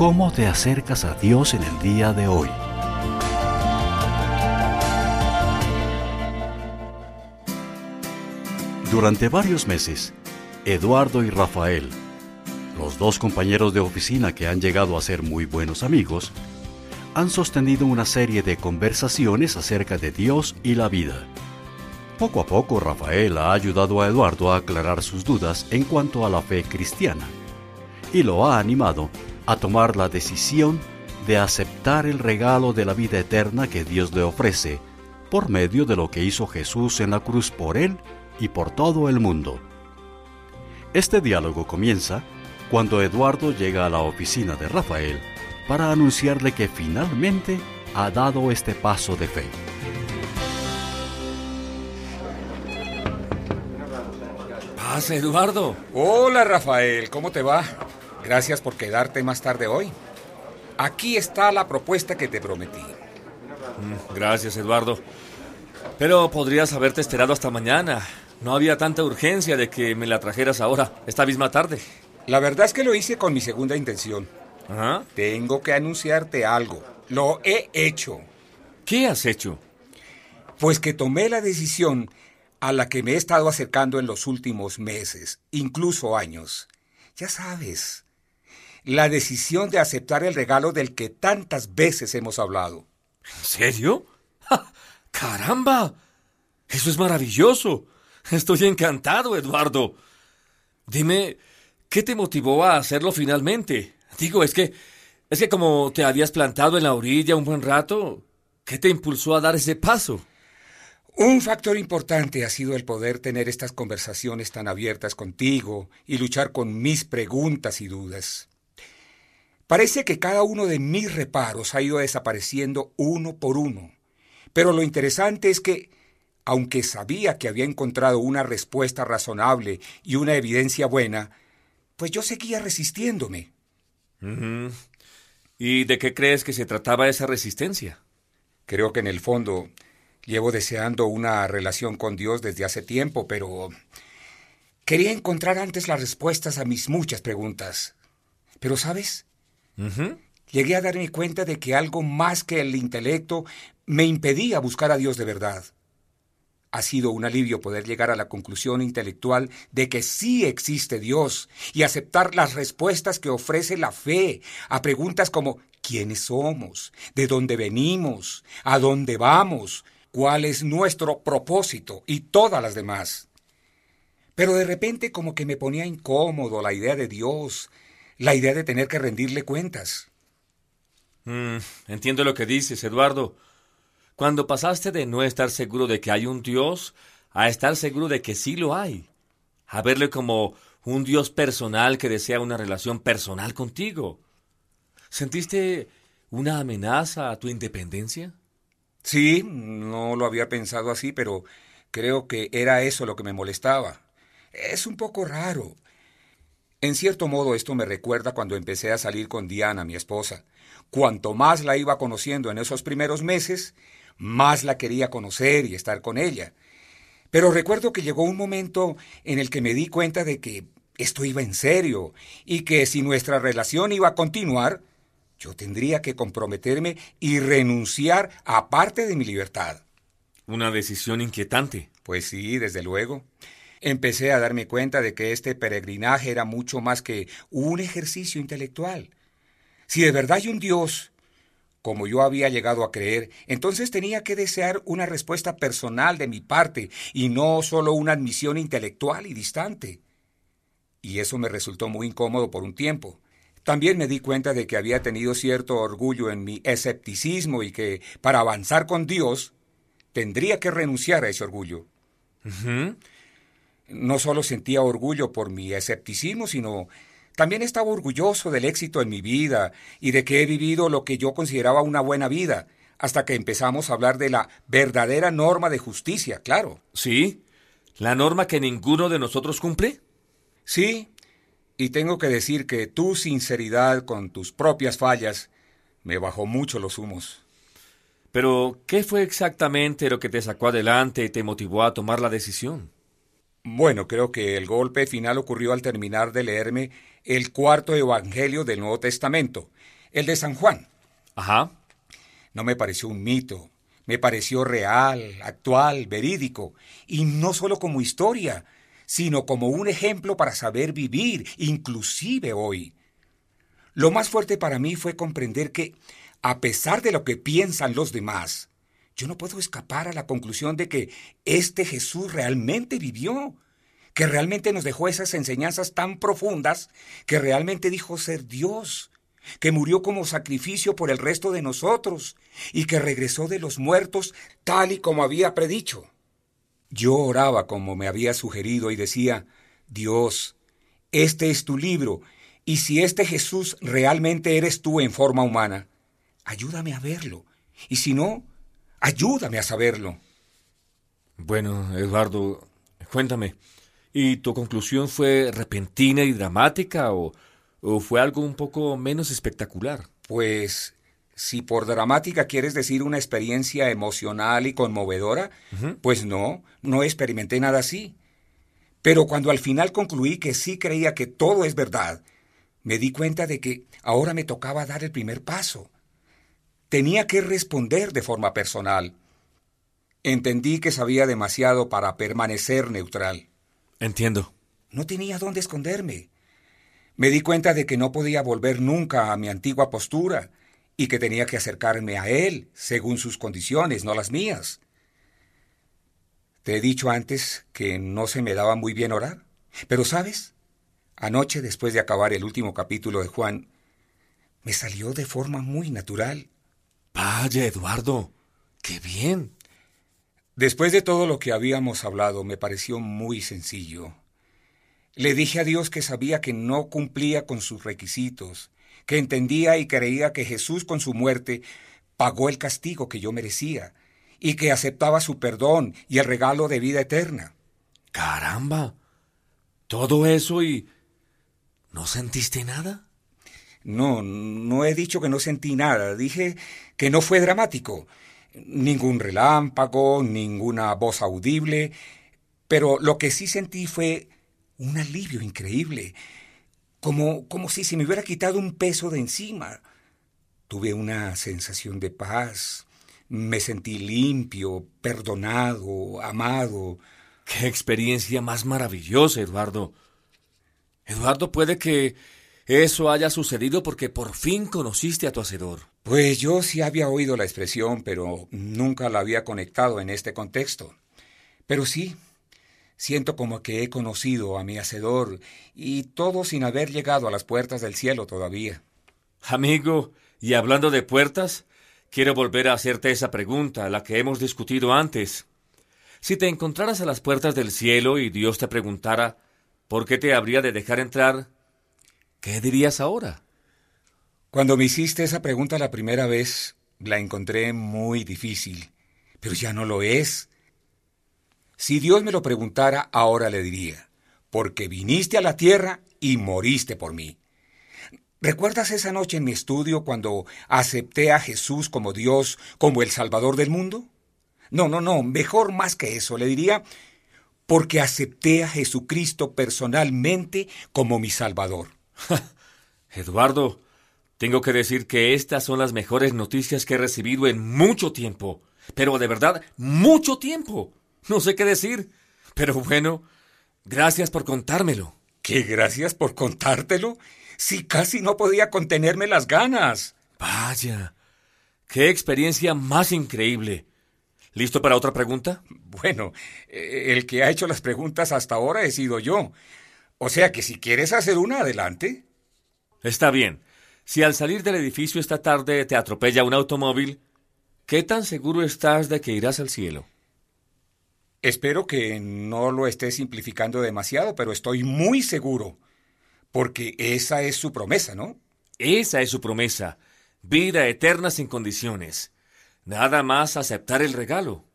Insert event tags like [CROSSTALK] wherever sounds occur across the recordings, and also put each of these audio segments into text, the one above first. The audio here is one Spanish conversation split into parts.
¿Cómo te acercas a Dios en el día de hoy? Durante varios meses, Eduardo y Rafael, los dos compañeros de oficina que han llegado a ser muy buenos amigos, han sostenido una serie de conversaciones acerca de Dios y la vida. Poco a poco Rafael ha ayudado a Eduardo a aclarar sus dudas en cuanto a la fe cristiana y lo ha animado a tomar la decisión de aceptar el regalo de la vida eterna que Dios le ofrece por medio de lo que hizo Jesús en la cruz por él y por todo el mundo. Este diálogo comienza cuando Eduardo llega a la oficina de Rafael para anunciarle que finalmente ha dado este paso de fe. Pasa, Eduardo. Hola, Rafael, ¿cómo te va? Gracias por quedarte más tarde hoy. Aquí está la propuesta que te prometí. Mm, gracias, Eduardo. Pero podrías haberte esperado hasta mañana. No había tanta urgencia de que me la trajeras ahora, esta misma tarde. La verdad es que lo hice con mi segunda intención. Tengo que anunciarte algo. Lo he hecho. ¿Qué has hecho? Pues que tomé la decisión a la que me he estado acercando en los últimos meses, incluso años. Ya sabes, la decisión de aceptar el regalo del que tantas veces hemos hablado. ¿En serio? ¡Caramba! Eso es maravilloso. Estoy encantado, Eduardo. Dime, ¿qué te motivó a hacerlo finalmente? Digo, es que es que como te habías plantado en la orilla un buen rato, ¿qué te impulsó a dar ese paso? Un factor importante ha sido el poder tener estas conversaciones tan abiertas contigo y luchar con mis preguntas y dudas. Parece que cada uno de mis reparos ha ido desapareciendo uno por uno. Pero lo interesante es que, aunque sabía que había encontrado una respuesta razonable y una evidencia buena, pues yo seguía resistiéndome. ¿Y de qué crees que se trataba esa resistencia? Creo que en el fondo llevo deseando una relación con Dios desde hace tiempo, pero quería encontrar antes las respuestas a mis muchas preguntas. Pero, ¿sabes? Llegué a darme cuenta de que algo más que el intelecto me impedía buscar a Dios de verdad. Ha sido un alivio poder llegar a la conclusión intelectual de que sí existe Dios y aceptar las respuestas que ofrece la fe a preguntas como ¿quiénes somos? ¿De dónde venimos? ¿A dónde vamos? ¿Cuál es nuestro propósito? y todas las demás. Pero de repente como que me ponía incómodo la idea de Dios, la idea de tener que rendirle cuentas. Mm, entiendo lo que dices, Eduardo. Cuando pasaste de no estar seguro de que hay un Dios a estar seguro de que sí lo hay, a verle como un Dios personal que desea una relación personal contigo, ¿sentiste una amenaza a tu independencia? Sí, no lo había pensado así, pero creo que era eso lo que me molestaba. Es un poco raro. En cierto modo esto me recuerda cuando empecé a salir con Diana, mi esposa. Cuanto más la iba conociendo en esos primeros meses, más la quería conocer y estar con ella. Pero recuerdo que llegó un momento en el que me di cuenta de que esto iba en serio y que si nuestra relación iba a continuar, yo tendría que comprometerme y renunciar a parte de mi libertad. Una decisión inquietante. Pues sí, desde luego empecé a darme cuenta de que este peregrinaje era mucho más que un ejercicio intelectual. Si de verdad hay un Dios, como yo había llegado a creer, entonces tenía que desear una respuesta personal de mi parte y no solo una admisión intelectual y distante. Y eso me resultó muy incómodo por un tiempo. También me di cuenta de que había tenido cierto orgullo en mi escepticismo y que, para avanzar con Dios, tendría que renunciar a ese orgullo. No solo sentía orgullo por mi escepticismo, sino también estaba orgulloso del éxito en mi vida y de que he vivido lo que yo consideraba una buena vida, hasta que empezamos a hablar de la verdadera norma de justicia, claro. ¿Sí? ¿La norma que ninguno de nosotros cumple? Sí, y tengo que decir que tu sinceridad con tus propias fallas me bajó mucho los humos. Pero, ¿qué fue exactamente lo que te sacó adelante y te motivó a tomar la decisión? Bueno, creo que el golpe final ocurrió al terminar de leerme el cuarto evangelio del Nuevo Testamento, el de San Juan. Ajá. No me pareció un mito, me pareció real, actual, verídico, y no solo como historia, sino como un ejemplo para saber vivir, inclusive hoy. Lo más fuerte para mí fue comprender que, a pesar de lo que piensan los demás, yo no puedo escapar a la conclusión de que este Jesús realmente vivió, que realmente nos dejó esas enseñanzas tan profundas, que realmente dijo ser Dios, que murió como sacrificio por el resto de nosotros y que regresó de los muertos tal y como había predicho. Yo oraba como me había sugerido y decía, Dios, este es tu libro, y si este Jesús realmente eres tú en forma humana, ayúdame a verlo, y si no, ayúdame a saberlo. Bueno, Eduardo, cuéntame, ¿y tu conclusión fue repentina y dramática o, o fue algo un poco menos espectacular? Pues, si por dramática quieres decir una experiencia emocional y conmovedora, pues no, no experimenté nada así. Pero cuando al final concluí que sí creía que todo es verdad, me di cuenta de que ahora me tocaba dar el primer paso. Tenía que responder de forma personal. Entendí que sabía demasiado para permanecer neutral. Entiendo. No tenía dónde esconderme. Me di cuenta de que no podía volver nunca a mi antigua postura y que tenía que acercarme a Él según sus condiciones, no las mías. Te he dicho antes que no se me daba muy bien orar, pero sabes, anoche después de acabar el último capítulo de Juan, me salió de forma muy natural. Vaya, Eduardo, qué bien. Después de todo lo que habíamos hablado, me pareció muy sencillo. Le dije a Dios que sabía que no cumplía con sus requisitos, que entendía y creía que Jesús con su muerte pagó el castigo que yo merecía, y que aceptaba su perdón y el regalo de vida eterna. Caramba. Todo eso y... ¿No sentiste nada? No, no he dicho que no sentí nada. Dije que no fue dramático. Ningún relámpago, ninguna voz audible. Pero lo que sí sentí fue un alivio increíble. Como, como si se me hubiera quitado un peso de encima. Tuve una sensación de paz. Me sentí limpio, perdonado, amado. Qué experiencia más maravillosa, Eduardo. Eduardo, puede que eso haya sucedido porque por fin conociste a tu Hacedor. Pues yo sí había oído la expresión, pero nunca la había conectado en este contexto. Pero sí, siento como que he conocido a mi Hacedor, y todo sin haber llegado a las puertas del cielo todavía. Amigo, y hablando de puertas, quiero volver a hacerte esa pregunta, la que hemos discutido antes. Si te encontraras a las puertas del cielo y Dios te preguntara, ¿por qué te habría de dejar entrar? ¿Qué dirías ahora? Cuando me hiciste esa pregunta la primera vez, la encontré muy difícil, pero ya no lo es. Si Dios me lo preguntara, ahora le diría, porque viniste a la tierra y moriste por mí. ¿Recuerdas esa noche en mi estudio cuando acepté a Jesús como Dios, como el Salvador del mundo? No, no, no, mejor más que eso, le diría, porque acepté a Jesucristo personalmente como mi Salvador. [LAUGHS] Eduardo, tengo que decir que estas son las mejores noticias que he recibido en mucho tiempo. Pero de verdad, mucho tiempo. No sé qué decir. Pero bueno, gracias por contármelo. ¿Qué gracias por contártelo? Si casi no podía contenerme las ganas. Vaya. Qué experiencia más increíble. ¿Listo para otra pregunta? Bueno, eh, el que ha hecho las preguntas hasta ahora he sido yo. O sea que si quieres hacer una, adelante. Está bien. Si al salir del edificio esta tarde te atropella un automóvil, ¿qué tan seguro estás de que irás al cielo? Espero que no lo esté simplificando demasiado, pero estoy muy seguro. Porque esa es su promesa, ¿no? Esa es su promesa. Vida eterna sin condiciones. Nada más aceptar el regalo.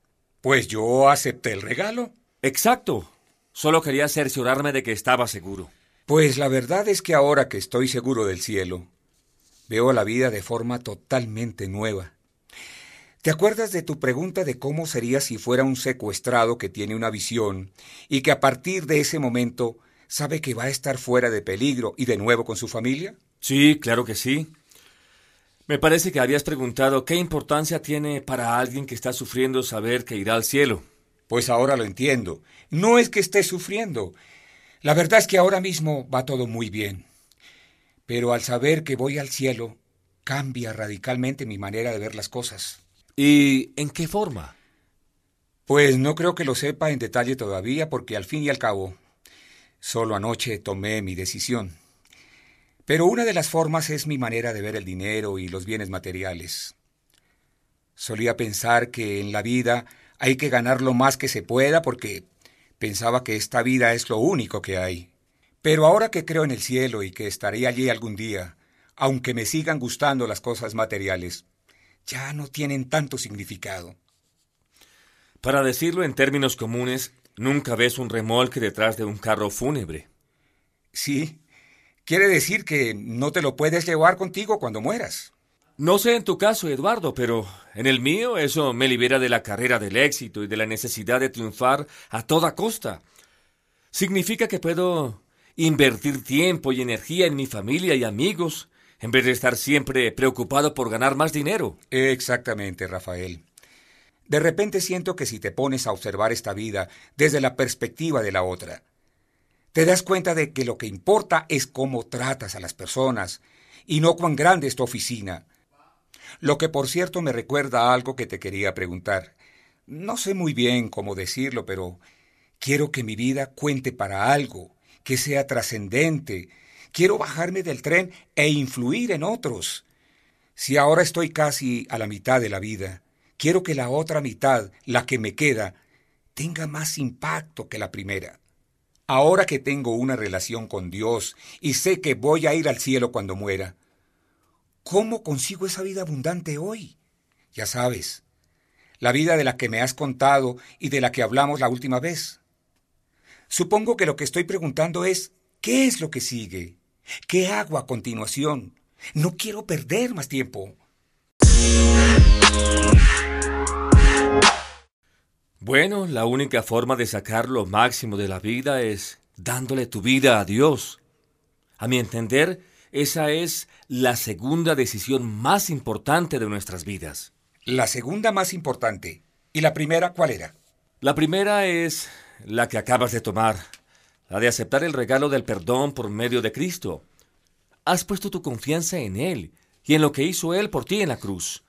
Pues yo acepté el regalo. Exacto. Solo quería cerciorarme de que estaba seguro. Pues la verdad es que ahora que estoy seguro del cielo, veo la vida de forma totalmente nueva. ¿Te acuerdas de tu pregunta de cómo sería si fuera un secuestrado que tiene una visión y que a partir de ese momento sabe que va a estar fuera de peligro y de nuevo con su familia? Sí, claro que sí. Me parece que habías preguntado qué importancia tiene para alguien que está sufriendo saber que irá al cielo. Pues ahora lo entiendo. No es que esté sufriendo. La verdad es que ahora mismo va todo muy bien. Pero al saber que voy al cielo, cambia radicalmente mi manera de ver las cosas. ¿Y en qué forma? Pues no creo que lo sepa en detalle todavía porque al fin y al cabo, solo anoche tomé mi decisión. Pero una de las formas es mi manera de ver el dinero y los bienes materiales. Solía pensar que en la vida hay que ganar lo más que se pueda porque pensaba que esta vida es lo único que hay. Pero ahora que creo en el cielo y que estaré allí algún día, aunque me sigan gustando las cosas materiales, ya no tienen tanto significado. Para decirlo en términos comunes, nunca ves un remolque detrás de un carro fúnebre. Sí, quiere decir que no te lo puedes llevar contigo cuando mueras. No sé en tu caso, Eduardo, pero en el mío eso me libera de la carrera del éxito y de la necesidad de triunfar a toda costa. Significa que puedo invertir tiempo y energía en mi familia y amigos, en vez de estar siempre preocupado por ganar más dinero. Exactamente, Rafael. De repente siento que si te pones a observar esta vida desde la perspectiva de la otra, te das cuenta de que lo que importa es cómo tratas a las personas y no cuán grande es tu oficina lo que por cierto me recuerda a algo que te quería preguntar. No sé muy bien cómo decirlo, pero quiero que mi vida cuente para algo, que sea trascendente. Quiero bajarme del tren e influir en otros. Si ahora estoy casi a la mitad de la vida, quiero que la otra mitad, la que me queda, tenga más impacto que la primera. Ahora que tengo una relación con Dios y sé que voy a ir al cielo cuando muera, ¿Cómo consigo esa vida abundante hoy? Ya sabes, la vida de la que me has contado y de la que hablamos la última vez. Supongo que lo que estoy preguntando es, ¿qué es lo que sigue? ¿Qué hago a continuación? No quiero perder más tiempo. Bueno, la única forma de sacar lo máximo de la vida es dándole tu vida a Dios. A mi entender, esa es la segunda decisión más importante de nuestras vidas. La segunda más importante. ¿Y la primera cuál era? La primera es la que acabas de tomar, la de aceptar el regalo del perdón por medio de Cristo. Has puesto tu confianza en Él y en lo que hizo Él por ti en la cruz.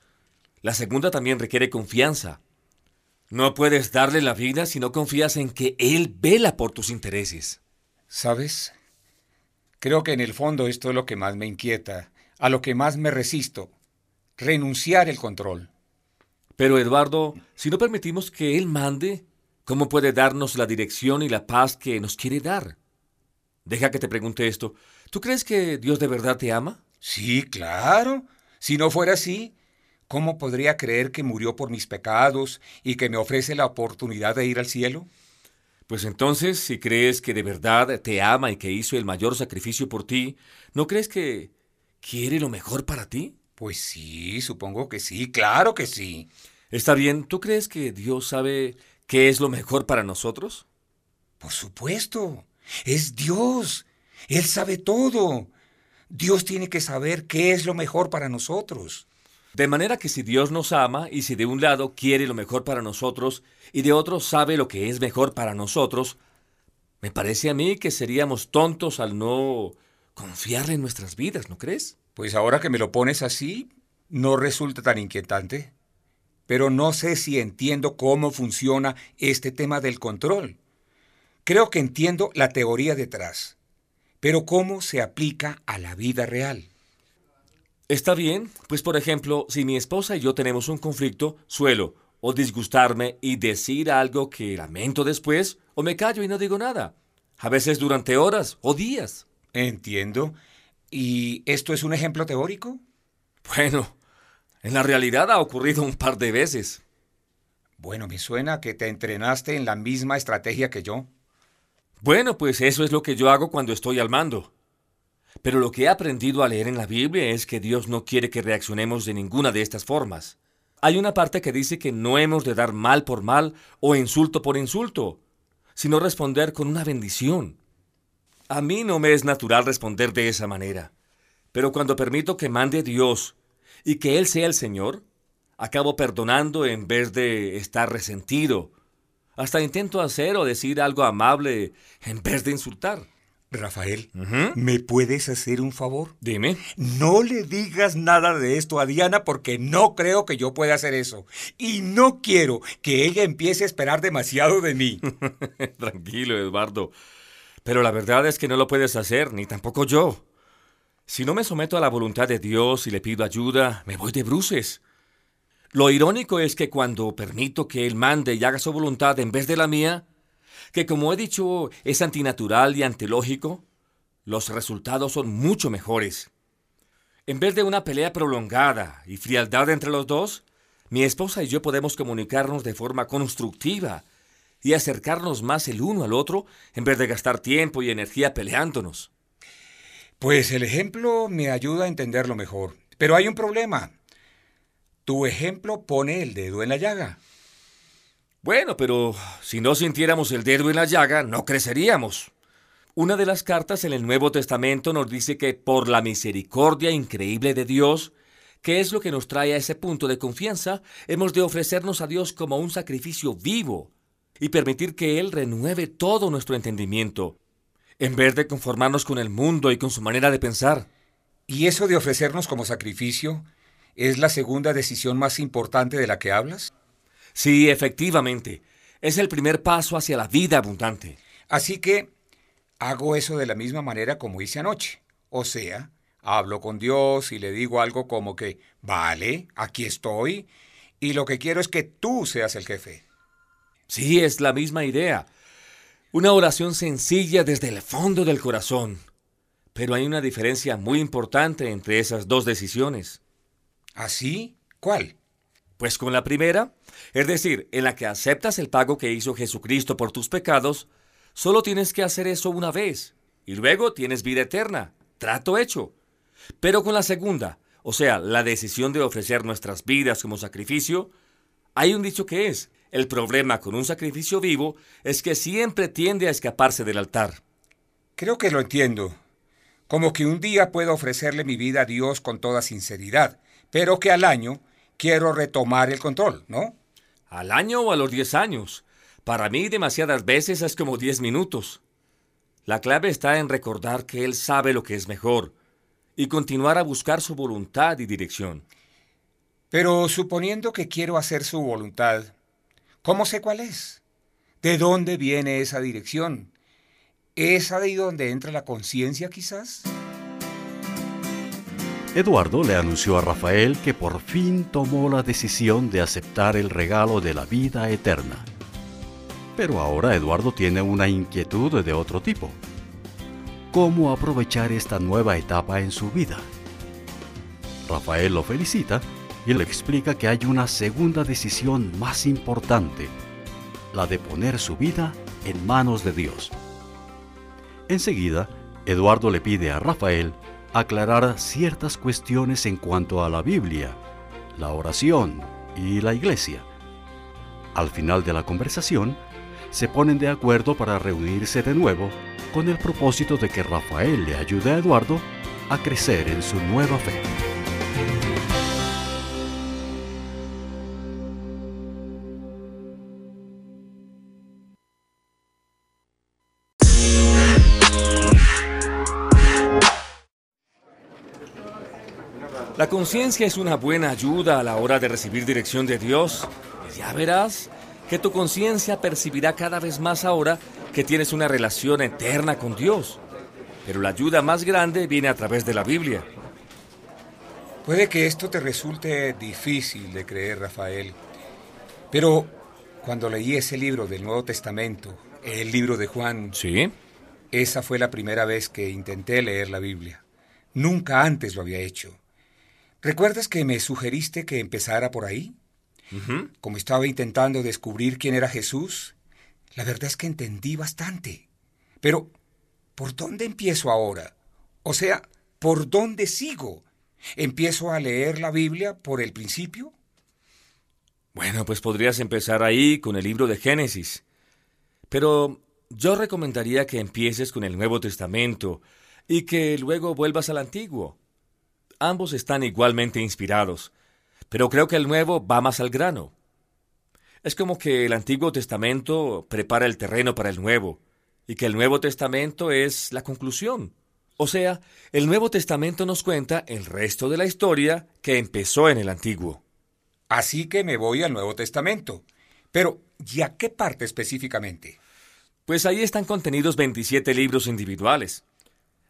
La segunda también requiere confianza. No puedes darle la vida si no confías en que Él vela por tus intereses. ¿Sabes? Creo que en el fondo esto es lo que más me inquieta, a lo que más me resisto, renunciar el control. Pero Eduardo, si no permitimos que Él mande, ¿cómo puede darnos la dirección y la paz que nos quiere dar? Deja que te pregunte esto. ¿Tú crees que Dios de verdad te ama? Sí, claro. Si no fuera así, ¿cómo podría creer que murió por mis pecados y que me ofrece la oportunidad de ir al cielo? Pues entonces, si crees que de verdad te ama y que hizo el mayor sacrificio por ti, ¿no crees que quiere lo mejor para ti? Pues sí, supongo que sí, claro que sí. Está bien, ¿tú crees que Dios sabe qué es lo mejor para nosotros? Por supuesto, es Dios. Él sabe todo. Dios tiene que saber qué es lo mejor para nosotros. De manera que si Dios nos ama y si de un lado quiere lo mejor para nosotros y de otro sabe lo que es mejor para nosotros, me parece a mí que seríamos tontos al no confiarle en nuestras vidas, ¿no crees? Pues ahora que me lo pones así, no resulta tan inquietante. Pero no sé si entiendo cómo funciona este tema del control. Creo que entiendo la teoría detrás, pero cómo se aplica a la vida real. Está bien, pues por ejemplo, si mi esposa y yo tenemos un conflicto, suelo o disgustarme y decir algo que lamento después, o me callo y no digo nada. A veces durante horas o días. Entiendo. ¿Y esto es un ejemplo teórico? Bueno, en la realidad ha ocurrido un par de veces. Bueno, me suena que te entrenaste en la misma estrategia que yo. Bueno, pues eso es lo que yo hago cuando estoy al mando. Pero lo que he aprendido a leer en la Biblia es que Dios no quiere que reaccionemos de ninguna de estas formas. Hay una parte que dice que no hemos de dar mal por mal o insulto por insulto, sino responder con una bendición. A mí no me es natural responder de esa manera, pero cuando permito que mande Dios y que Él sea el Señor, acabo perdonando en vez de estar resentido. Hasta intento hacer o decir algo amable en vez de insultar. Rafael, ¿me puedes hacer un favor? Dime. No le digas nada de esto a Diana porque no creo que yo pueda hacer eso. Y no quiero que ella empiece a esperar demasiado de mí. [LAUGHS] Tranquilo, Eduardo. Pero la verdad es que no lo puedes hacer, ni tampoco yo. Si no me someto a la voluntad de Dios y le pido ayuda, me voy de bruces. Lo irónico es que cuando permito que Él mande y haga su voluntad en vez de la mía, que como he dicho es antinatural y antilógico, los resultados son mucho mejores. En vez de una pelea prolongada y frialdad entre los dos, mi esposa y yo podemos comunicarnos de forma constructiva y acercarnos más el uno al otro en vez de gastar tiempo y energía peleándonos. Pues el ejemplo me ayuda a entenderlo mejor. Pero hay un problema. Tu ejemplo pone el dedo en la llaga. Bueno, pero si no sintiéramos el dedo en la llaga, no creceríamos. Una de las cartas en el Nuevo Testamento nos dice que por la misericordia increíble de Dios, que es lo que nos trae a ese punto de confianza, hemos de ofrecernos a Dios como un sacrificio vivo, y permitir que Él renueve todo nuestro entendimiento, en vez de conformarnos con el mundo y con su manera de pensar. ¿Y eso de ofrecernos como sacrificio es la segunda decisión más importante de la que hablas? Sí, efectivamente. Es el primer paso hacia la vida abundante. Así que hago eso de la misma manera como hice anoche. O sea, hablo con Dios y le digo algo como que, vale, aquí estoy, y lo que quiero es que tú seas el jefe. Sí, es la misma idea. Una oración sencilla desde el fondo del corazón. Pero hay una diferencia muy importante entre esas dos decisiones. ¿Así? ¿Cuál? Pues con la primera, es decir, en la que aceptas el pago que hizo Jesucristo por tus pecados, solo tienes que hacer eso una vez, y luego tienes vida eterna, trato hecho. Pero con la segunda, o sea, la decisión de ofrecer nuestras vidas como sacrificio, hay un dicho que es, el problema con un sacrificio vivo es que siempre tiende a escaparse del altar. Creo que lo entiendo. Como que un día puedo ofrecerle mi vida a Dios con toda sinceridad, pero que al año quiero retomar el control, ¿no? ¿Al año o a los diez años? Para mí demasiadas veces es como diez minutos. La clave está en recordar que Él sabe lo que es mejor y continuar a buscar su voluntad y dirección. Pero suponiendo que quiero hacer su voluntad, ¿Cómo sé cuál es? ¿De dónde viene esa dirección? ¿Es ahí donde entra la conciencia quizás? Eduardo le anunció a Rafael que por fin tomó la decisión de aceptar el regalo de la vida eterna. Pero ahora Eduardo tiene una inquietud de otro tipo. ¿Cómo aprovechar esta nueva etapa en su vida? Rafael lo felicita y le explica que hay una segunda decisión más importante, la de poner su vida en manos de Dios. Enseguida, Eduardo le pide a Rafael aclarar ciertas cuestiones en cuanto a la Biblia, la oración y la iglesia. Al final de la conversación, se ponen de acuerdo para reunirse de nuevo con el propósito de que Rafael le ayude a Eduardo a crecer en su nueva fe. La conciencia es una buena ayuda a la hora de recibir dirección de Dios. Y ya verás que tu conciencia percibirá cada vez más ahora que tienes una relación eterna con Dios. Pero la ayuda más grande viene a través de la Biblia. Puede que esto te resulte difícil de creer, Rafael. Pero cuando leí ese libro del Nuevo Testamento, el libro de Juan, ¿Sí? esa fue la primera vez que intenté leer la Biblia. Nunca antes lo había hecho. ¿Recuerdas que me sugeriste que empezara por ahí? Como estaba intentando descubrir quién era Jesús, la verdad es que entendí bastante. Pero, ¿por dónde empiezo ahora? O sea, ¿por dónde sigo? ¿Empiezo a leer la Biblia por el principio? Bueno, pues podrías empezar ahí con el libro de Génesis. Pero yo recomendaría que empieces con el Nuevo Testamento y que luego vuelvas al Antiguo. Ambos están igualmente inspirados, pero creo que el Nuevo va más al grano. Es como que el Antiguo Testamento prepara el terreno para el Nuevo, y que el Nuevo Testamento es la conclusión. O sea, el Nuevo Testamento nos cuenta el resto de la historia que empezó en el Antiguo. Así que me voy al Nuevo Testamento. Pero, ¿y a qué parte específicamente? Pues ahí están contenidos 27 libros individuales.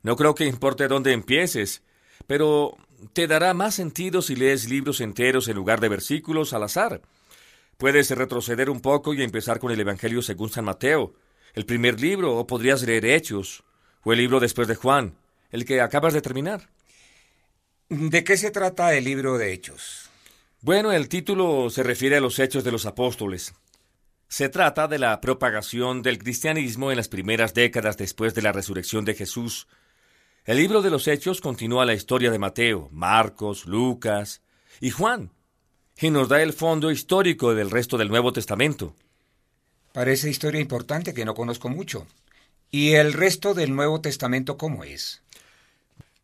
No creo que importe dónde empieces, pero te dará más sentido si lees libros enteros en lugar de versículos al azar. Puedes retroceder un poco y empezar con el Evangelio según San Mateo, el primer libro, o podrías leer Hechos, o el libro después de Juan, el que acabas de terminar. ¿De qué se trata el libro de Hechos? Bueno, el título se refiere a los hechos de los apóstoles. Se trata de la propagación del cristianismo en las primeras décadas después de la resurrección de Jesús. El libro de los hechos continúa la historia de Mateo, Marcos, Lucas y Juan, y nos da el fondo histórico del resto del Nuevo Testamento. Parece historia importante que no conozco mucho. ¿Y el resto del Nuevo Testamento cómo es?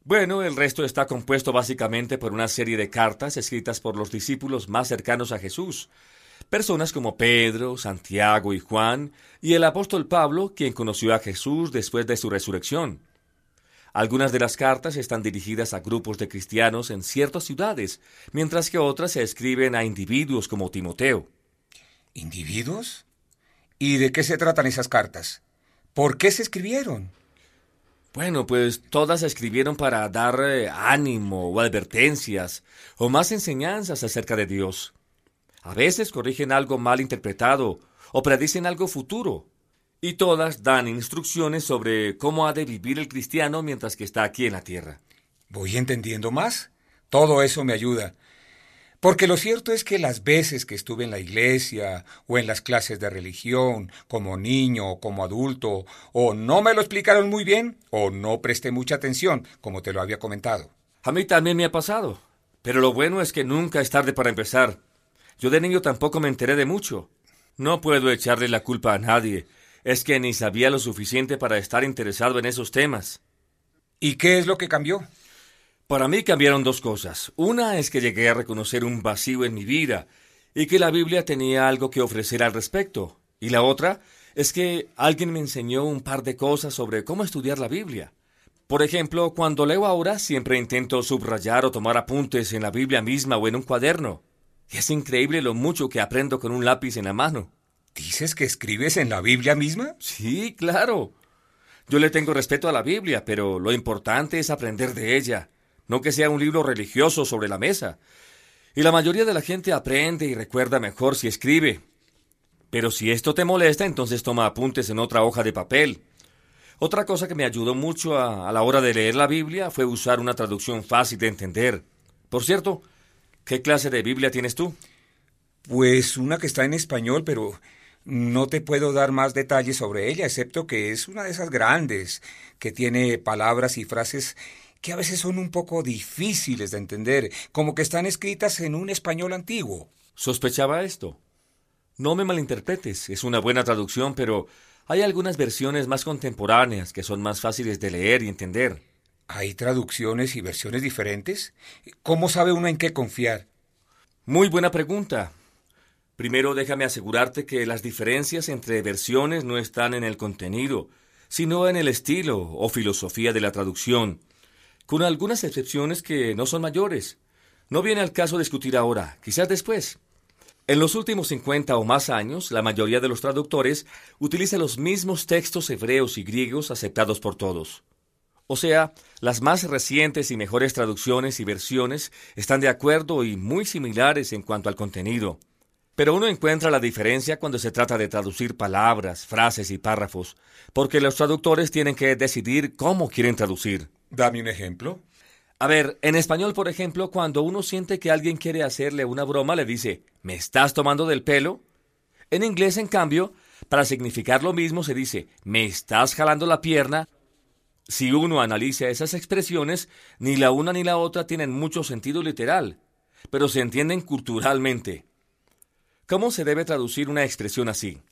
Bueno, el resto está compuesto básicamente por una serie de cartas escritas por los discípulos más cercanos a Jesús, personas como Pedro, Santiago y Juan, y el apóstol Pablo, quien conoció a Jesús después de su resurrección. Algunas de las cartas están dirigidas a grupos de cristianos en ciertas ciudades, mientras que otras se escriben a individuos como Timoteo. ¿Individuos? ¿Y de qué se tratan esas cartas? ¿Por qué se escribieron? Bueno, pues todas se escribieron para dar eh, ánimo o advertencias o más enseñanzas acerca de Dios. A veces corrigen algo mal interpretado o predicen algo futuro. Y todas dan instrucciones sobre cómo ha de vivir el cristiano mientras que está aquí en la tierra. Voy entendiendo más. Todo eso me ayuda. Porque lo cierto es que las veces que estuve en la iglesia o en las clases de religión, como niño o como adulto, o no me lo explicaron muy bien o no presté mucha atención, como te lo había comentado. A mí también me ha pasado. Pero lo bueno es que nunca es tarde para empezar. Yo de niño tampoco me enteré de mucho. No puedo echarle la culpa a nadie. Es que ni sabía lo suficiente para estar interesado en esos temas. ¿Y qué es lo que cambió? Para mí cambiaron dos cosas. Una es que llegué a reconocer un vacío en mi vida y que la Biblia tenía algo que ofrecer al respecto. Y la otra es que alguien me enseñó un par de cosas sobre cómo estudiar la Biblia. Por ejemplo, cuando leo ahora siempre intento subrayar o tomar apuntes en la Biblia misma o en un cuaderno. Y es increíble lo mucho que aprendo con un lápiz en la mano. ¿Dices que escribes en la Biblia misma? Sí, claro. Yo le tengo respeto a la Biblia, pero lo importante es aprender de ella no que sea un libro religioso sobre la mesa. Y la mayoría de la gente aprende y recuerda mejor si escribe. Pero si esto te molesta, entonces toma apuntes en otra hoja de papel. Otra cosa que me ayudó mucho a, a la hora de leer la Biblia fue usar una traducción fácil de entender. Por cierto, ¿qué clase de Biblia tienes tú? Pues una que está en español, pero no te puedo dar más detalles sobre ella, excepto que es una de esas grandes, que tiene palabras y frases que a veces son un poco difíciles de entender, como que están escritas en un español antiguo. Sospechaba esto. No me malinterpretes, es una buena traducción, pero hay algunas versiones más contemporáneas que son más fáciles de leer y entender. ¿Hay traducciones y versiones diferentes? ¿Cómo sabe uno en qué confiar? Muy buena pregunta. Primero déjame asegurarte que las diferencias entre versiones no están en el contenido, sino en el estilo o filosofía de la traducción con algunas excepciones que no son mayores. No viene al caso discutir ahora, quizás después. En los últimos 50 o más años, la mayoría de los traductores utiliza los mismos textos hebreos y griegos aceptados por todos. O sea, las más recientes y mejores traducciones y versiones están de acuerdo y muy similares en cuanto al contenido. Pero uno encuentra la diferencia cuando se trata de traducir palabras, frases y párrafos, porque los traductores tienen que decidir cómo quieren traducir. Dame un ejemplo. A ver, en español, por ejemplo, cuando uno siente que alguien quiere hacerle una broma, le dice, ¿me estás tomando del pelo? En inglés, en cambio, para significar lo mismo se dice, ¿me estás jalando la pierna? Si uno analiza esas expresiones, ni la una ni la otra tienen mucho sentido literal, pero se entienden culturalmente. ¿Cómo se debe traducir una expresión así?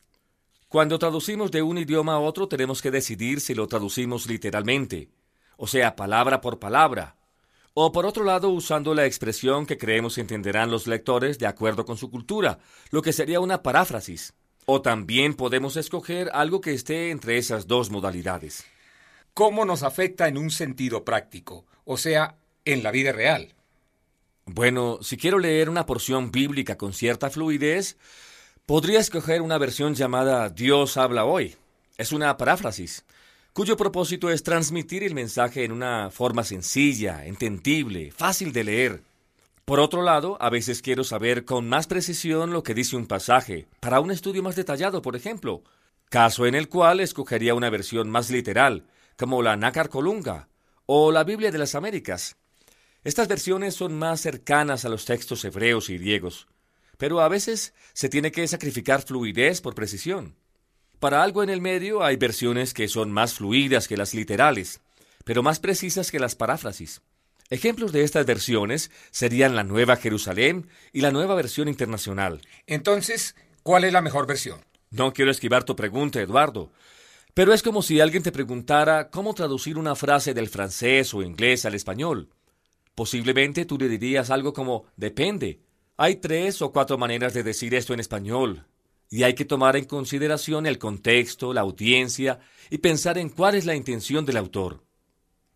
Cuando traducimos de un idioma a otro tenemos que decidir si lo traducimos literalmente, o sea, palabra por palabra, o por otro lado usando la expresión que creemos entenderán los lectores de acuerdo con su cultura, lo que sería una paráfrasis. O también podemos escoger algo que esté entre esas dos modalidades. ¿Cómo nos afecta en un sentido práctico? O sea, en la vida real. Bueno, si quiero leer una porción bíblica con cierta fluidez, podría escoger una versión llamada Dios habla hoy. Es una paráfrasis, cuyo propósito es transmitir el mensaje en una forma sencilla, entendible, fácil de leer. Por otro lado, a veces quiero saber con más precisión lo que dice un pasaje, para un estudio más detallado, por ejemplo, caso en el cual escogería una versión más literal, como la Nácar Colunga o la Biblia de las Américas. Estas versiones son más cercanas a los textos hebreos y griegos, pero a veces se tiene que sacrificar fluidez por precisión. Para algo en el medio hay versiones que son más fluidas que las literales, pero más precisas que las paráfrasis. Ejemplos de estas versiones serían la Nueva Jerusalén y la Nueva Versión Internacional. Entonces, ¿cuál es la mejor versión? No quiero esquivar tu pregunta, Eduardo, pero es como si alguien te preguntara cómo traducir una frase del francés o inglés al español. Posiblemente tú le dirías algo como depende. Hay tres o cuatro maneras de decir esto en español, y hay que tomar en consideración el contexto, la audiencia, y pensar en cuál es la intención del autor.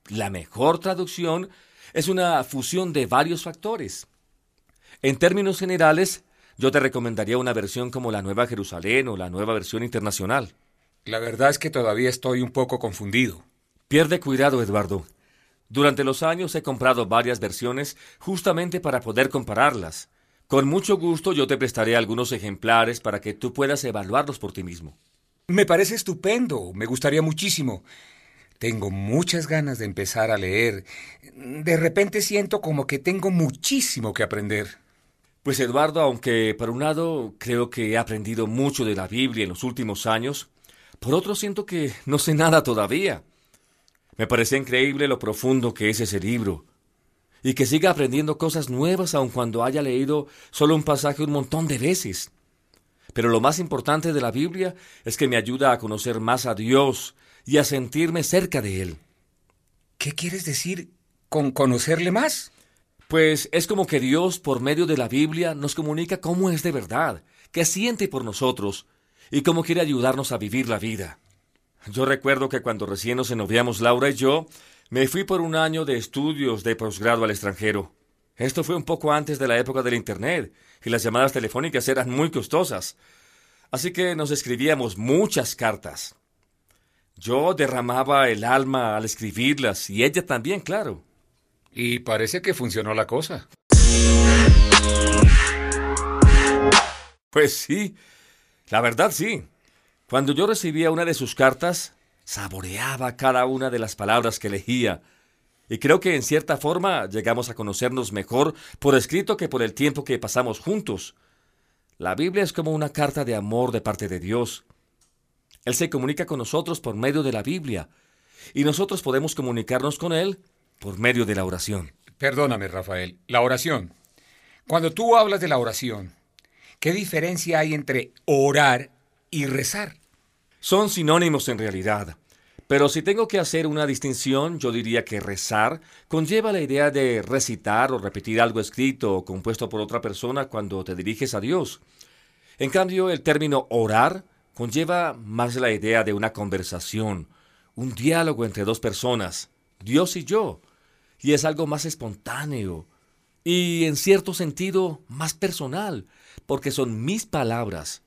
La mejor traducción es una fusión de varios factores. En términos generales, yo te recomendaría una versión como la Nueva Jerusalén o la Nueva Versión Internacional. La verdad es que todavía estoy un poco confundido. Pierde cuidado, Eduardo. Durante los años he comprado varias versiones justamente para poder compararlas. Con mucho gusto yo te prestaré algunos ejemplares para que tú puedas evaluarlos por ti mismo. Me parece estupendo, me gustaría muchísimo. Tengo muchas ganas de empezar a leer. De repente siento como que tengo muchísimo que aprender. Pues Eduardo, aunque por un lado creo que he aprendido mucho de la Biblia en los últimos años, por otro siento que no sé nada todavía. Me parece increíble lo profundo que es ese libro, y que siga aprendiendo cosas nuevas aun cuando haya leído solo un pasaje un montón de veces. Pero lo más importante de la Biblia es que me ayuda a conocer más a Dios y a sentirme cerca de Él. ¿Qué quieres decir con conocerle más? Pues es como que Dios, por medio de la Biblia, nos comunica cómo es de verdad, qué siente por nosotros y cómo quiere ayudarnos a vivir la vida. Yo recuerdo que cuando recién nos enoviamos Laura y yo, me fui por un año de estudios de posgrado al extranjero. Esto fue un poco antes de la época del Internet, y las llamadas telefónicas eran muy costosas. Así que nos escribíamos muchas cartas. Yo derramaba el alma al escribirlas y ella también, claro. Y parece que funcionó la cosa. Pues sí, la verdad sí. Cuando yo recibía una de sus cartas, saboreaba cada una de las palabras que leía. Y creo que en cierta forma llegamos a conocernos mejor por escrito que por el tiempo que pasamos juntos. La Biblia es como una carta de amor de parte de Dios. Él se comunica con nosotros por medio de la Biblia y nosotros podemos comunicarnos con Él por medio de la oración. Perdóname, Rafael, la oración. Cuando tú hablas de la oración, ¿qué diferencia hay entre orar y rezar? Son sinónimos en realidad. Pero si tengo que hacer una distinción, yo diría que rezar conlleva la idea de recitar o repetir algo escrito o compuesto por otra persona cuando te diriges a Dios. En cambio, el término orar conlleva más la idea de una conversación, un diálogo entre dos personas, Dios y yo, y es algo más espontáneo y en cierto sentido más personal, porque son mis palabras,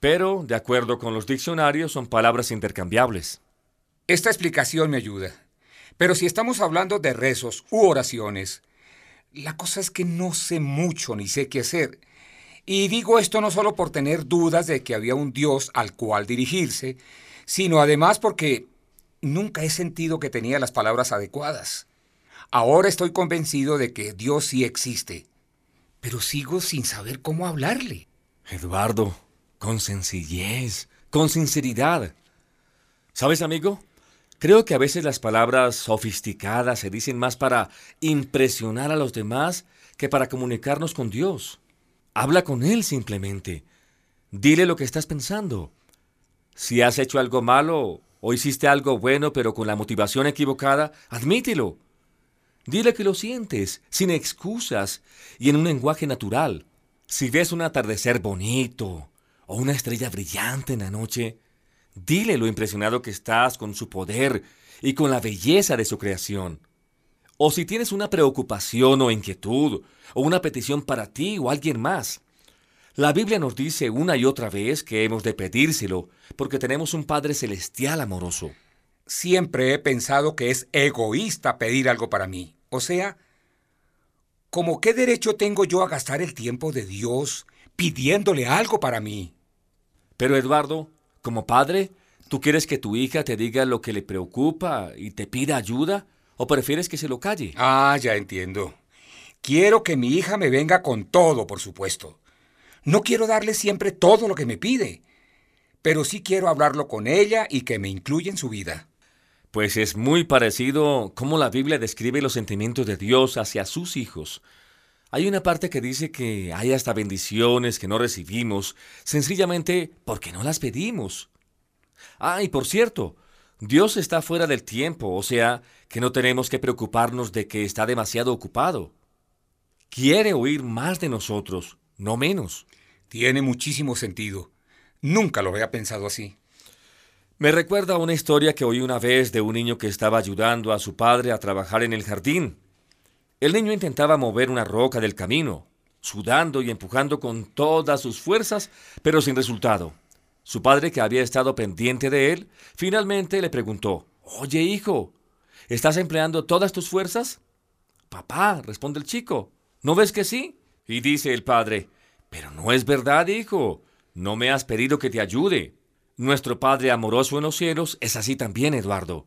pero, de acuerdo con los diccionarios, son palabras intercambiables. Esta explicación me ayuda. Pero si estamos hablando de rezos u oraciones, la cosa es que no sé mucho ni sé qué hacer. Y digo esto no solo por tener dudas de que había un Dios al cual dirigirse, sino además porque nunca he sentido que tenía las palabras adecuadas. Ahora estoy convencido de que Dios sí existe, pero sigo sin saber cómo hablarle. Eduardo, con sencillez, con sinceridad. ¿Sabes, amigo? Creo que a veces las palabras sofisticadas se dicen más para impresionar a los demás que para comunicarnos con Dios. Habla con Él simplemente. Dile lo que estás pensando. Si has hecho algo malo o hiciste algo bueno pero con la motivación equivocada, admítelo. Dile que lo sientes, sin excusas y en un lenguaje natural. Si ves un atardecer bonito o una estrella brillante en la noche, dile lo impresionado que estás con su poder y con la belleza de su creación. O si tienes una preocupación o inquietud, o una petición para ti o alguien más. La Biblia nos dice una y otra vez que hemos de pedírselo, porque tenemos un Padre Celestial amoroso. Siempre he pensado que es egoísta pedir algo para mí. O sea, ¿cómo qué derecho tengo yo a gastar el tiempo de Dios pidiéndole algo para mí? Pero Eduardo, como padre, ¿tú quieres que tu hija te diga lo que le preocupa y te pida ayuda? ¿O prefieres que se lo calle? Ah, ya entiendo. Quiero que mi hija me venga con todo, por supuesto. No quiero darle siempre todo lo que me pide, pero sí quiero hablarlo con ella y que me incluya en su vida. Pues es muy parecido cómo la Biblia describe los sentimientos de Dios hacia sus hijos. Hay una parte que dice que hay hasta bendiciones que no recibimos, sencillamente porque no las pedimos. Ah, y por cierto, Dios está fuera del tiempo, o sea, que no tenemos que preocuparnos de que está demasiado ocupado. Quiere oír más de nosotros, no menos. Tiene muchísimo sentido. Nunca lo había pensado así. Me recuerda una historia que oí una vez de un niño que estaba ayudando a su padre a trabajar en el jardín. El niño intentaba mover una roca del camino, sudando y empujando con todas sus fuerzas, pero sin resultado. Su padre, que había estado pendiente de él, finalmente le preguntó, Oye, hijo, ¿estás empleando todas tus fuerzas? Papá, responde el chico, ¿no ves que sí? Y dice el padre, Pero no es verdad, hijo, no me has pedido que te ayude. Nuestro Padre amoroso en los cielos es así también, Eduardo.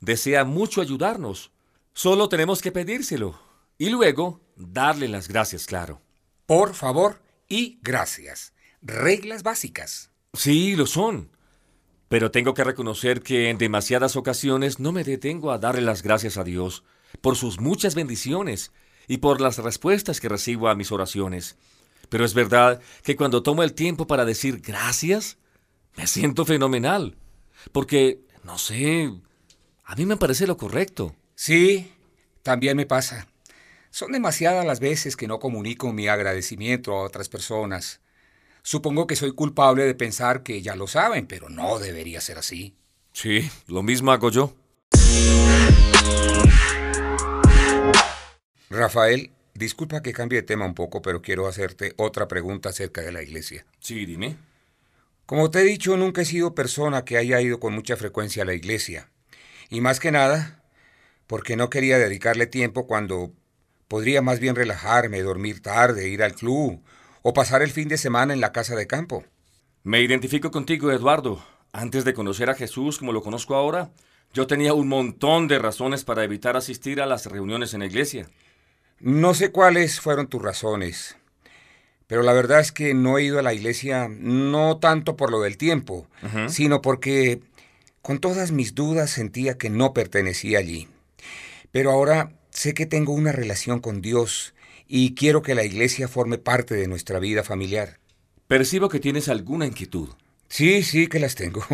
Desea mucho ayudarnos. Solo tenemos que pedírselo. Y luego darle las gracias, claro. Por favor y gracias. Reglas básicas. Sí, lo son. Pero tengo que reconocer que en demasiadas ocasiones no me detengo a darle las gracias a Dios por sus muchas bendiciones y por las respuestas que recibo a mis oraciones. Pero es verdad que cuando tomo el tiempo para decir gracias, me siento fenomenal. Porque, no sé, a mí me parece lo correcto. Sí, también me pasa. Son demasiadas las veces que no comunico mi agradecimiento a otras personas. Supongo que soy culpable de pensar que ya lo saben, pero no debería ser así. Sí, lo mismo hago yo. Rafael, disculpa que cambie de tema un poco, pero quiero hacerte otra pregunta acerca de la iglesia. Sí, dime. Como te he dicho, nunca he sido persona que haya ido con mucha frecuencia a la iglesia. Y más que nada, porque no quería dedicarle tiempo cuando podría más bien relajarme, dormir tarde, ir al club o pasar el fin de semana en la casa de campo. Me identifico contigo, Eduardo. Antes de conocer a Jesús como lo conozco ahora, yo tenía un montón de razones para evitar asistir a las reuniones en la iglesia. No sé cuáles fueron tus razones, pero la verdad es que no he ido a la iglesia no tanto por lo del tiempo, sino porque con todas mis dudas sentía que no pertenecía allí. Pero ahora sé que tengo una relación con Dios y quiero que la iglesia forme parte de nuestra vida familiar. Percibo que tienes alguna inquietud. Sí, sí que las tengo.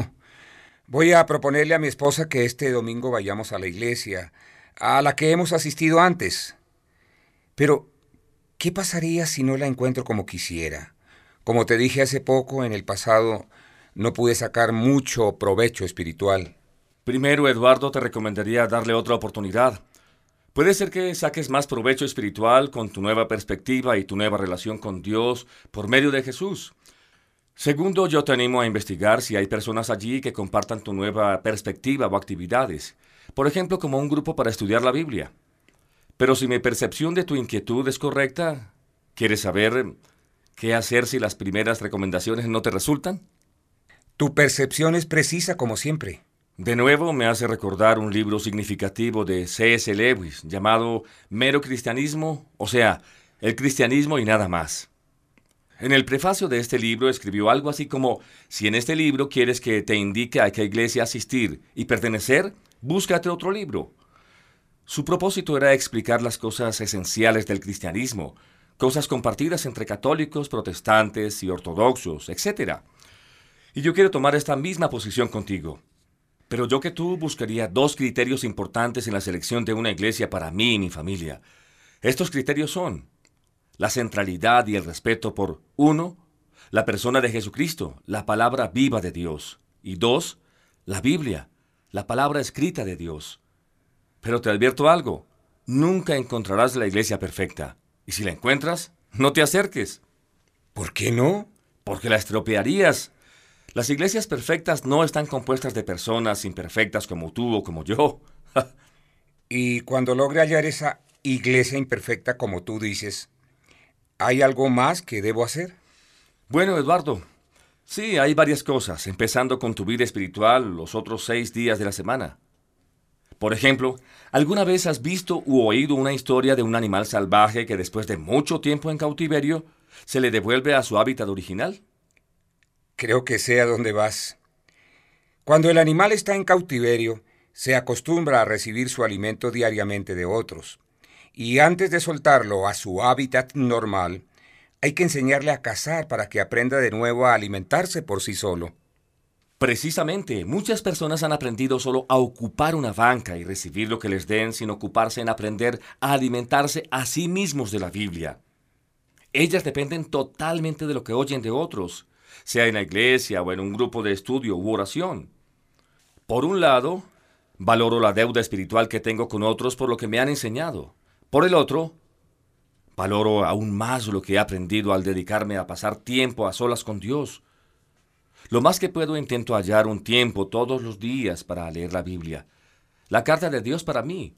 Voy a proponerle a mi esposa que este domingo vayamos a la iglesia, a la que hemos asistido antes. Pero ¿Qué pasaría si no la encuentro como quisiera? Como te dije hace poco, en el pasado no pude sacar mucho provecho espiritual. Primero, Eduardo, te recomendaría darle otra oportunidad. Puede ser que saques más provecho espiritual con tu nueva perspectiva y tu nueva relación con Dios por medio de Jesús. Segundo, yo te animo a investigar si hay personas allí que compartan tu nueva perspectiva o actividades, por ejemplo, como un grupo para estudiar la Biblia. Pero si mi percepción de tu inquietud es correcta, ¿quieres saber qué hacer si las primeras recomendaciones no te resultan? Tu percepción es precisa como siempre. De nuevo me hace recordar un libro significativo de C.S. Lewis llamado Mero Cristianismo, o sea, el cristianismo y nada más. En el prefacio de este libro escribió algo así como, si en este libro quieres que te indique a qué iglesia asistir y pertenecer, búscate otro libro. Su propósito era explicar las cosas esenciales del cristianismo, cosas compartidas entre católicos, protestantes y ortodoxos, etc. Y yo quiero tomar esta misma posición contigo. Pero yo que tú buscaría dos criterios importantes en la selección de una iglesia para mí y mi familia. Estos criterios son la centralidad y el respeto por, uno, la persona de Jesucristo, la palabra viva de Dios, y dos, la Biblia, la palabra escrita de Dios. Pero te advierto algo, nunca encontrarás la iglesia perfecta, y si la encuentras, no te acerques. ¿Por qué no? Porque la estropearías. Las iglesias perfectas no están compuestas de personas imperfectas como tú o como yo. [LAUGHS] y cuando logre hallar esa iglesia imperfecta como tú dices, ¿hay algo más que debo hacer? Bueno, Eduardo, sí, hay varias cosas, empezando con tu vida espiritual los otros seis días de la semana. Por ejemplo, ¿alguna vez has visto u oído una historia de un animal salvaje que después de mucho tiempo en cautiverio se le devuelve a su hábitat original? Creo que sé a dónde vas. Cuando el animal está en cautiverio, se acostumbra a recibir su alimento diariamente de otros, y antes de soltarlo a su hábitat normal, hay que enseñarle a cazar para que aprenda de nuevo a alimentarse por sí solo. Precisamente, muchas personas han aprendido solo a ocupar una banca y recibir lo que les den sin ocuparse en aprender a alimentarse a sí mismos de la Biblia. Ellas dependen totalmente de lo que oyen de otros, sea en la iglesia o en un grupo de estudio u oración. Por un lado, valoro la deuda espiritual que tengo con otros por lo que me han enseñado. Por el otro, valoro aún más lo que he aprendido al dedicarme a pasar tiempo a solas con Dios lo más que puedo intento hallar un tiempo todos los días para leer la Biblia, la carta de Dios para mí,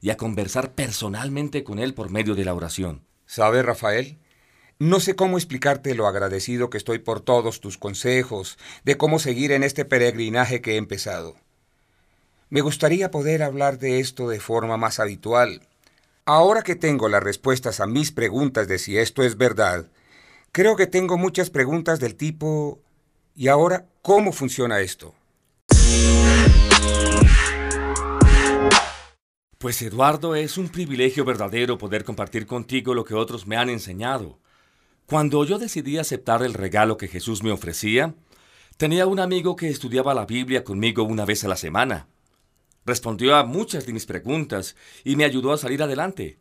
y a conversar personalmente con Él por medio de la oración. ¿Sabe, Rafael? No sé cómo explicarte lo agradecido que estoy por todos tus consejos de cómo seguir en este peregrinaje que he empezado. Me gustaría poder hablar de esto de forma más habitual. Ahora que tengo las respuestas a mis preguntas de si esto es verdad, creo que tengo muchas preguntas del tipo ¿Y ahora cómo funciona esto? Pues Eduardo, es un privilegio verdadero poder compartir contigo lo que otros me han enseñado. Cuando yo decidí aceptar el regalo que Jesús me ofrecía, tenía un amigo que estudiaba la Biblia conmigo una vez a la semana. Respondió a muchas de mis preguntas y me ayudó a salir adelante.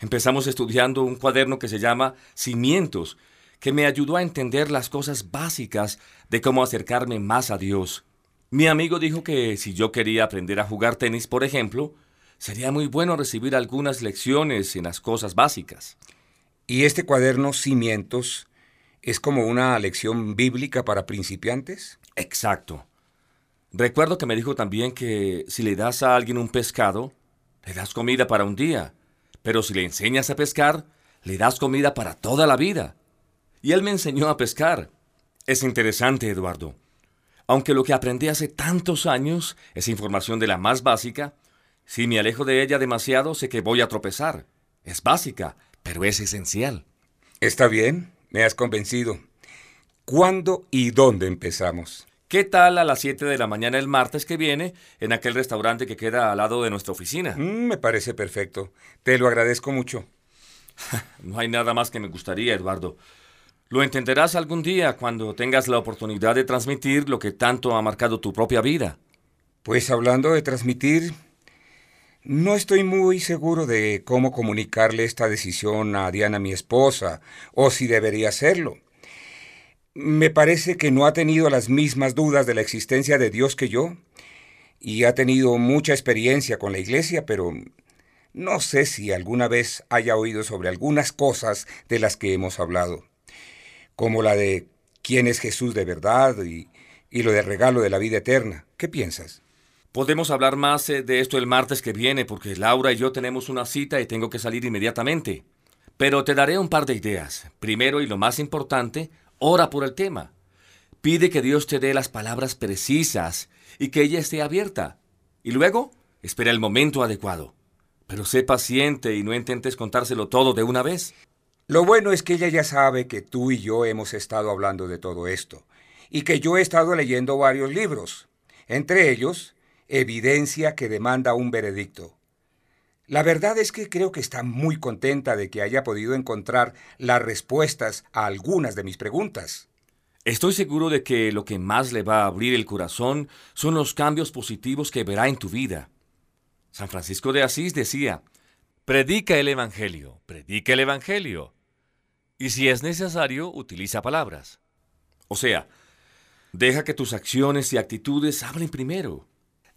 Empezamos estudiando un cuaderno que se llama Cimientos, que me ayudó a entender las cosas básicas de cómo acercarme más a Dios. Mi amigo dijo que si yo quería aprender a jugar tenis, por ejemplo, sería muy bueno recibir algunas lecciones en las cosas básicas. ¿Y este cuaderno Cimientos es como una lección bíblica para principiantes? Exacto. Recuerdo que me dijo también que si le das a alguien un pescado, le das comida para un día, pero si le enseñas a pescar, le das comida para toda la vida y él me enseñó a pescar. Es interesante, Eduardo. Aunque lo que aprendí hace tantos años es información de la más básica, si me alejo de ella demasiado sé que voy a tropezar. Es básica, pero es esencial. Está bien, me has convencido. ¿Cuándo y dónde empezamos? ¿Qué tal a las 7 de la mañana el martes que viene en aquel restaurante que queda al lado de nuestra oficina? Mm, me parece perfecto. Te lo agradezco mucho. [LAUGHS] no hay nada más que me gustaría, Eduardo. Lo entenderás algún día cuando tengas la oportunidad de transmitir lo que tanto ha marcado tu propia vida. Pues hablando de transmitir, no estoy muy seguro de cómo comunicarle esta decisión a Diana, mi esposa, o si debería hacerlo. Me parece que no ha tenido las mismas dudas de la existencia de Dios que yo, y ha tenido mucha experiencia con la iglesia, pero no sé si alguna vez haya oído sobre algunas cosas de las que hemos hablado como la de quién es Jesús de verdad y, lo de regalo de la vida eterna. ¿Qué piensas? Podemos hablar más eh, de esto el martes que viene porque Laura y yo tenemos una cita y tengo que salir inmediatamente. Pero te daré un par de ideas. Primero y lo más importante, ora por el tema. Pide que Dios te dé las palabras precisas y que ella esté abierta. Y luego, espera el momento adecuado. Pero sé paciente y no intentes contárselo todo de una vez. Lo bueno es que ella ya sabe que tú y yo hemos estado hablando de todo esto, y que yo he estado leyendo varios libros, entre ellos Evidencia que demanda un veredicto. La verdad es que creo que está muy contenta de que haya podido encontrar las respuestas a algunas de mis preguntas. Estoy seguro de que lo que más le va a abrir el corazón son los cambios positivos que verá en tu vida. San Francisco de Asís decía, predica el Evangelio, predica el Evangelio. Y si es necesario, utiliza palabras. O sea, deja que tus acciones y actitudes hablen primero.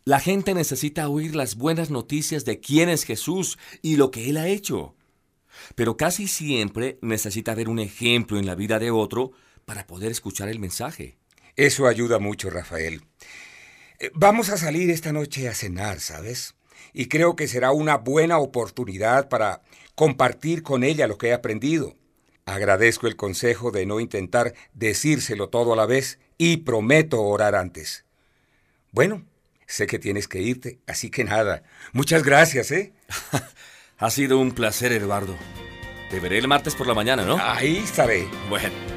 La gente necesita oír las buenas noticias de quién es Jesús y lo que Él ha hecho. Pero casi siempre necesita ver un ejemplo en la vida de otro para poder escuchar el mensaje. Eso ayuda mucho, Rafael. Eh, vamos a salir esta noche a cenar, ¿sabes? Y creo que será una buena oportunidad para compartir con ella lo que he aprendido. Agradezco el consejo de no intentar decírselo todo a la vez y prometo orar antes. Bueno, Sé que tienes que irte, así que nada. Muchas gracias, ¿eh? [LAUGHS] ha sido un placer, Eduardo. Te veré el martes por la mañana, ¿no? Ahí estaré. Bueno.